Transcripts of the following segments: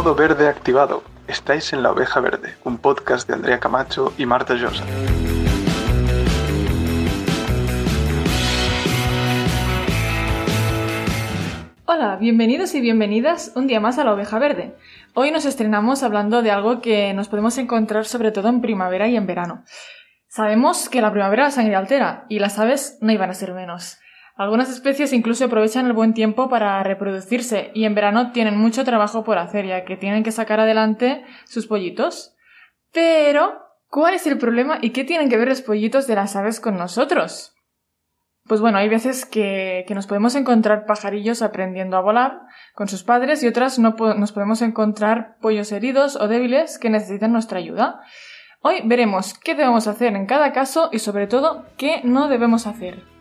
Modo verde activado. Estáis en La Oveja Verde, un podcast de Andrea Camacho y Marta Llosa. Hola, bienvenidos y bienvenidas un día más a La Oveja Verde. Hoy nos estrenamos hablando de algo que nos podemos encontrar sobre todo en primavera y en verano. Sabemos que la primavera la sangre altera y las aves no iban a ser menos. Algunas especies incluso aprovechan el buen tiempo para reproducirse y en verano tienen mucho trabajo por hacer ya que tienen que sacar adelante sus pollitos. Pero, ¿cuál es el problema y qué tienen que ver los pollitos de las aves con nosotros? Pues bueno, hay veces que, nos podemos encontrar pajarillos aprendiendo a volar con sus padres y otras no nos podemos encontrar pollos heridos o débiles que necesitan nuestra ayuda. Hoy veremos qué debemos hacer en cada caso y sobre todo qué no debemos hacer.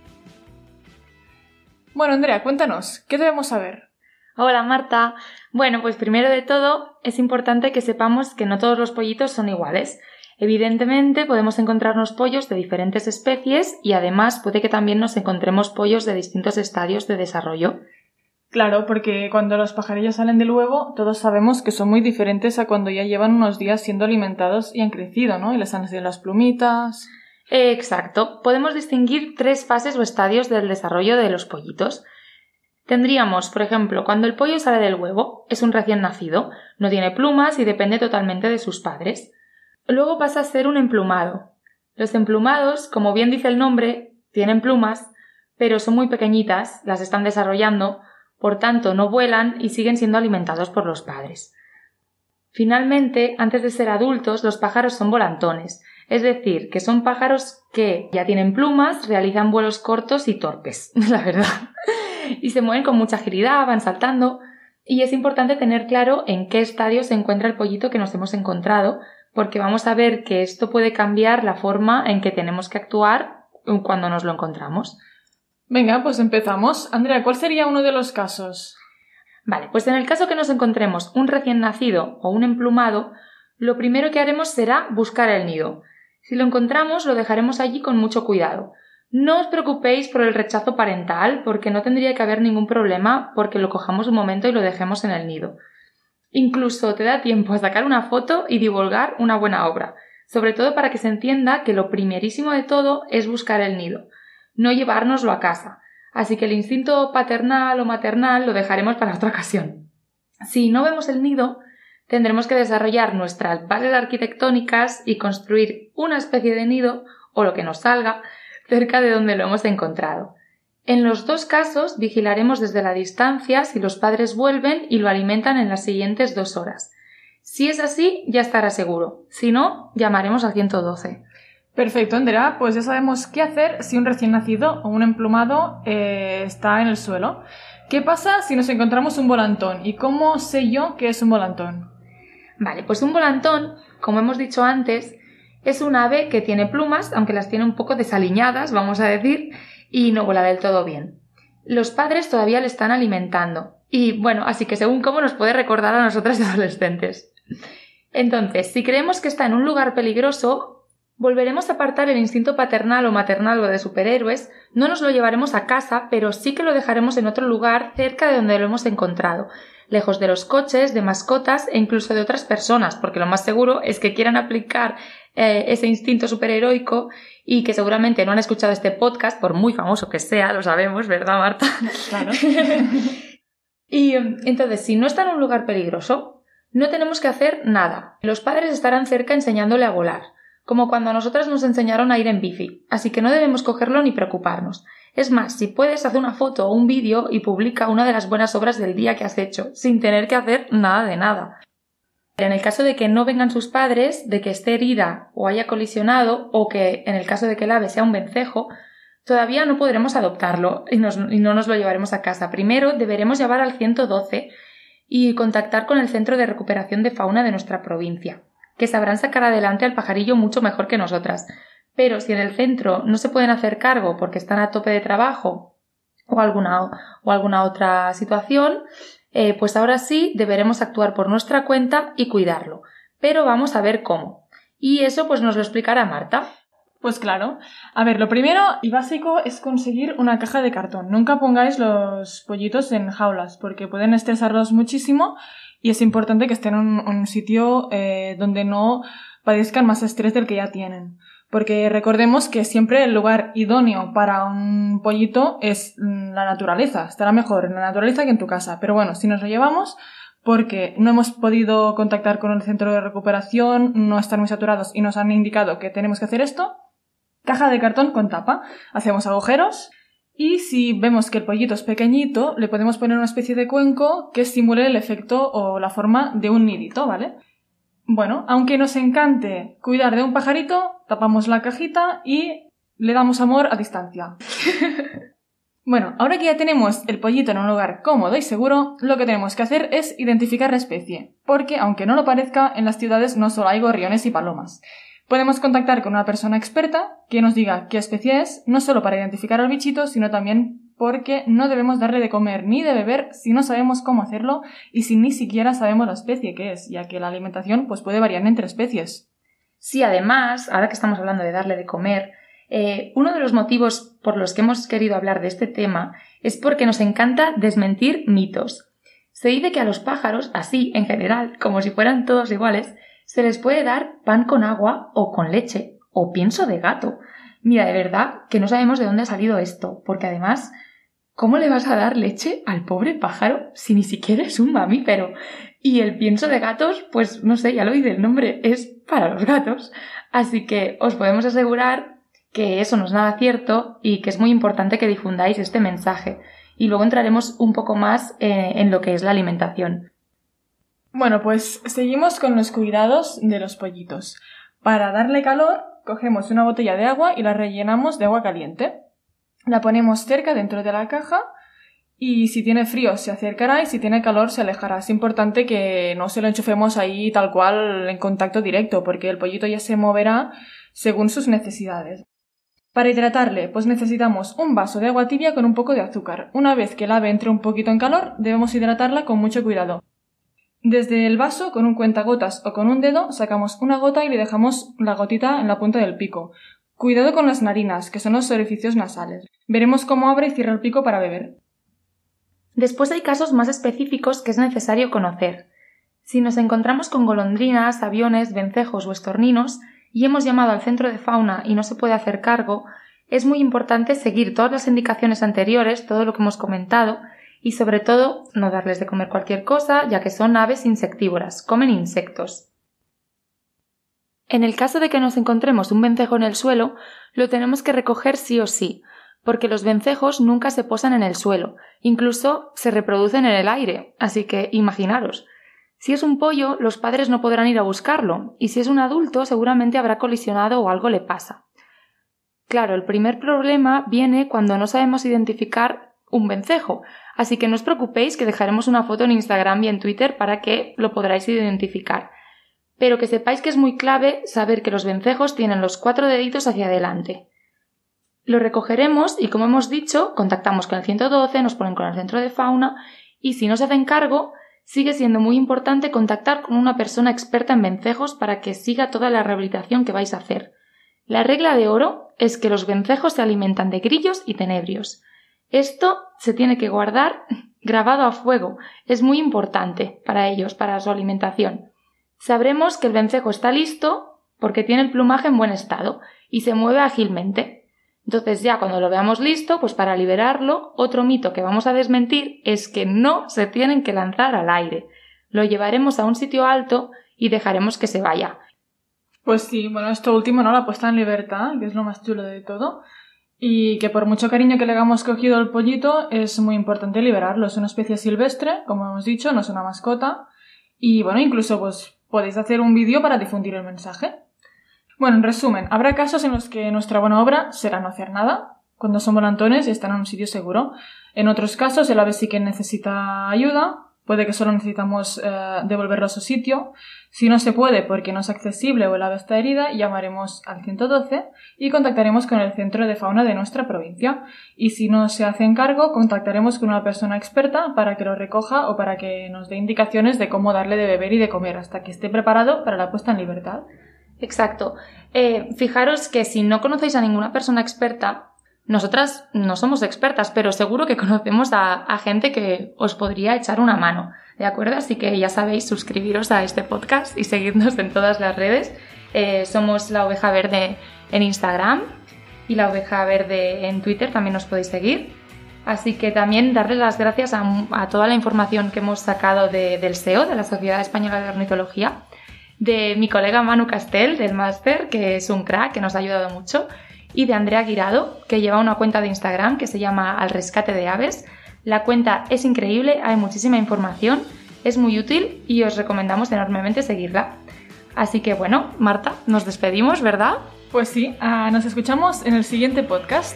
Bueno, Andrea, cuéntanos, ¿qué debemos saber? Hola Marta. Bueno, pues primero de todo es importante que sepamos que no todos los pollitos son iguales. Evidentemente podemos encontrarnos pollos de diferentes especies y además puede que también nos encontremos pollos de distintos estadios de desarrollo. Claro, porque cuando los pajarillos salen del huevo, todos sabemos que son muy diferentes a cuando ya llevan unos días siendo alimentados y han crecido, ¿no? Y les han nacido las plumitas. Exacto. Podemos distinguir tres fases o estadios del desarrollo de los pollitos. Tendríamos, por ejemplo, cuando el pollo sale del huevo, es un recién nacido, no tiene plumas y depende totalmente de sus padres. Luego pasa a ser un emplumado. Los emplumados, como bien dice el nombre, tienen plumas, pero son muy pequeñitas, las están desarrollando, por tanto no vuelan y siguen siendo alimentados por los padres. Finalmente, antes de ser adultos, los pájaros son volantones, es decir, que son pájaros que ya tienen plumas, realizan vuelos cortos y torpes, la verdad. y se mueven con mucha agilidad, van saltando. Y es importante tener claro en qué estadio se encuentra el pollito que nos hemos encontrado, porque vamos a ver que esto puede cambiar la forma en que tenemos que actuar cuando nos lo encontramos. Venga, pues empezamos. Andrea, ¿cuál sería uno de los casos? Vale, pues en el caso que nos encontremos un recién nacido o un emplumado, lo primero que haremos será buscar el nido. Si lo encontramos, lo dejaremos allí con mucho cuidado. No os preocupéis por el rechazo parental, porque no tendría que haber ningún problema porque lo cojamos un momento y lo dejemos en el nido. Incluso te da tiempo a sacar una foto y divulgar una buena obra, sobre todo para que se entienda que lo primerísimo de todo es buscar el nido, no llevárnoslo a casa. Así que el instinto paternal o maternal lo dejaremos para otra ocasión. Si no vemos el nido, tendremos que desarrollar nuestras bases arquitectónicas y construir una especie de nido, o lo que nos salga, cerca de donde lo hemos encontrado. En los dos casos vigilaremos desde la distancia si los padres vuelven y lo alimentan en las siguientes dos horas. Si es así, ya estará seguro. Si no, llamaremos al 112. Perfecto, Andrea. Pues ya sabemos qué hacer si un recién nacido o un emplumado eh, está en el suelo. ¿Qué pasa si nos encontramos un volantón? ¿Y cómo sé yo que es un volantón? Vale, pues un volantón, como hemos dicho antes, es un ave que tiene plumas, aunque las tiene un poco desaliñadas, vamos a decir, y no vuela del todo bien. Los padres todavía le están alimentando. Y bueno, así que según cómo nos puede recordar a nosotras adolescentes. Entonces, si creemos que está en un lugar peligroso, volveremos a apartar el instinto paternal o maternal o de superhéroes, no nos lo llevaremos a casa, pero sí que lo dejaremos en otro lugar cerca de donde lo hemos encontrado, lejos de los coches, de mascotas e incluso de otras personas, porque lo más seguro es que quieran aplicar eh, ese instinto superheroico y que seguramente no han escuchado este podcast, por muy famoso que sea, lo sabemos, ¿verdad, Marta? Claro. y entonces, si no está en un lugar peligroso, no tenemos que hacer nada. Los padres estarán cerca enseñándole a volar, como cuando a nosotras nos enseñaron a ir en bici, así que no debemos cogerlo ni preocuparnos. Es más, si puedes, hacer una foto o un vídeo y publica una de las buenas obras del día que has hecho, sin tener que hacer nada de nada. En el caso de que no vengan sus padres, de que esté herida o haya colisionado, o que en el caso de que el ave sea un vencejo, todavía no podremos adoptarlo y, y no nos lo llevaremos a casa. Primero deberemos llevar al 112 y contactar con el Centro de Recuperación de Fauna de nuestra provincia, que sabrán sacar adelante al pajarillo mucho mejor que nosotras, pero si en el centro no se pueden hacer cargo porque están a tope de trabajo o alguna, o alguna otra situación, eh, pues ahora sí deberemos actuar por nuestra cuenta y cuidarlo. Pero vamos a ver cómo. Y eso pues nos lo explicará Marta. Pues claro. A ver, lo primero y básico es conseguir una caja de cartón. Nunca pongáis los pollitos en jaulas porque pueden estresarlos muchísimo y es importante que estén en un, sitio eh, donde no padezcan más estrés del que ya tienen. Porque recordemos que siempre el lugar idóneo para un pollito es mm, la naturaleza. Estará mejor en la naturaleza que en tu casa. Pero bueno, si nos lo llevamos, porque no hemos podido contactar con el centro de recuperación, no están muy saturados y nos han indicado que tenemos que hacer esto, caja de cartón con tapa. Hacemos agujeros y si vemos que el pollito es pequeñito, le podemos poner una especie de cuenco que simule el efecto o la forma de un nidito, ¿vale? Bueno, aunque nos encante cuidar de un pajarito, tapamos la cajita y le damos amor a distancia. bueno, ahora que ya tenemos el pollito en un lugar cómodo y seguro, lo que tenemos que hacer es identificar la especie, porque aunque no lo parezca, en las ciudades no solo hay gorriones y palomas. Podemos contactar con una persona experta que nos diga qué especie es, no solo para identificar al bichito, sino también porque no debemos darle de comer ni de beber si no sabemos cómo hacerlo y si ni siquiera sabemos la especie que es, ya que la alimentación pues, puede variar entre especies. Sí, además, ahora que estamos hablando de darle de comer, eh, uno de los motivos por los que hemos querido hablar de este tema es porque nos encanta desmentir mitos. Se dice que a los pájaros, así en general, como si fueran todos iguales, se les puede dar pan con agua o con leche o pienso de gato. Mira, de verdad que no sabemos de dónde ha salido esto, porque además, ¿cómo le vas a dar leche al pobre pájaro si ni siquiera es un mamífero? Y el pienso de gatos, pues no sé, ya lo dice el nombre, es para los gatos. Así que os podemos asegurar que eso no es nada cierto y que es muy importante que difundáis este mensaje. Y luego entraremos un poco más eh, en lo que es la alimentación. Bueno, pues seguimos con los cuidados de los pollitos. Para darle calor, cogemos una botella de agua y la rellenamos de agua caliente. La ponemos cerca dentro de la caja y si tiene frío se acercará y si tiene calor se alejará. Es importante que no se lo enchufemos ahí tal cual en contacto directo porque el pollito ya se moverá según sus necesidades. Para hidratarle, pues necesitamos un vaso de agua tibia con un poco de azúcar. Una vez que el ave entre un poquito en calor, debemos hidratarla con mucho cuidado. Desde el vaso, con un cuentagotas o con un dedo, sacamos una gota y le dejamos la gotita en la punta del pico. Cuidado con las narinas, que son los orificios nasales. Veremos cómo abre y cierra el pico para beber. Después hay casos más específicos que es necesario conocer. Si nos encontramos con golondrinas, aviones, vencejos o estorninos y hemos llamado al centro de fauna y no se puede hacer cargo, es muy importante seguir todas las indicaciones anteriores, todo lo que hemos comentado, y sobre todo no darles de comer cualquier cosa, ya que son aves insectívoras, comen insectos. En el caso de que nos encontremos un vencejo en el suelo, lo tenemos que recoger sí o sí, porque los vencejos nunca se posan en el suelo, incluso se reproducen en el aire, así que imaginaros. Si es un pollo, los padres no podrán ir a buscarlo, y si es un adulto seguramente habrá colisionado o algo le pasa. Claro, el primer problema viene cuando no sabemos identificar un vencejo, Así que no os preocupéis que dejaremos una foto en Instagram y en Twitter para que lo podráis identificar. Pero que sepáis que es muy clave saber que los vencejos tienen los cuatro deditos hacia adelante. Lo recogeremos y, como hemos dicho, contactamos con el 112, nos ponen con el centro de fauna y si no se hacen cargo, sigue siendo muy importante contactar con una persona experta en vencejos para que siga toda la rehabilitación que vais a hacer. La regla de oro es que los vencejos se alimentan de grillos y tenebrios. Esto se tiene que guardar grabado a fuego. Es muy importante para ellos, para su alimentación. Sabremos que el vencejo está listo porque tiene el plumaje en buen estado y se mueve ágilmente. Entonces ya cuando lo veamos listo, pues para liberarlo, otro mito que vamos a desmentir es que no se tienen que lanzar al aire. Lo llevaremos a un sitio alto y dejaremos que se vaya. Pues sí, bueno, esto último, ¿no? La puesta en libertad, que es lo más chulo de todo. Y que por mucho cariño que le hagamos cogido al pollito, es muy importante liberarlo. Es una especie silvestre, como hemos dicho, no es una mascota. Y bueno, incluso pues podéis hacer un vídeo para difundir el mensaje. Bueno, en resumen, habrá casos en los que nuestra buena obra será no hacer nada, cuando son volantones y están en un sitio seguro. En otros casos, el ave sí que necesita ayuda, puede que solo necesitamos eh, devolverlo a su sitio. Si no se puede porque no es accesible o el ave está herida, llamaremos al 112 y contactaremos con el centro de fauna de nuestra provincia. Y si no se hace cargo, contactaremos con una persona experta para que lo recoja o para que nos dé indicaciones de cómo darle de beber y de comer hasta que esté preparado para la puesta en libertad. Exacto. Eh, fijaros que si no conocéis a ninguna persona experta, nosotras no somos expertas, pero seguro que conocemos a, gente que os podría echar una mano, ¿de acuerdo? Así que ya sabéis, suscribiros a este podcast y seguirnos en todas las redes. Eh, somos la oveja verde en Instagram y la oveja verde en Twitter, también nos podéis seguir. Así que también darles las gracias a, toda la información que hemos sacado del SEO, de la Sociedad Española de Ornitología, de mi colega Manu Castel, del máster, que es un crack, que nos ha ayudado mucho, y de Andrea Guirado, que lleva una cuenta de Instagram que se llama Al Rescate de Aves. La cuenta es increíble, hay muchísima información, es muy útil y os recomendamos enormemente seguirla. Así que bueno, Marta, nos despedimos, ¿verdad? Pues sí, ah, nos escuchamos en el siguiente podcast.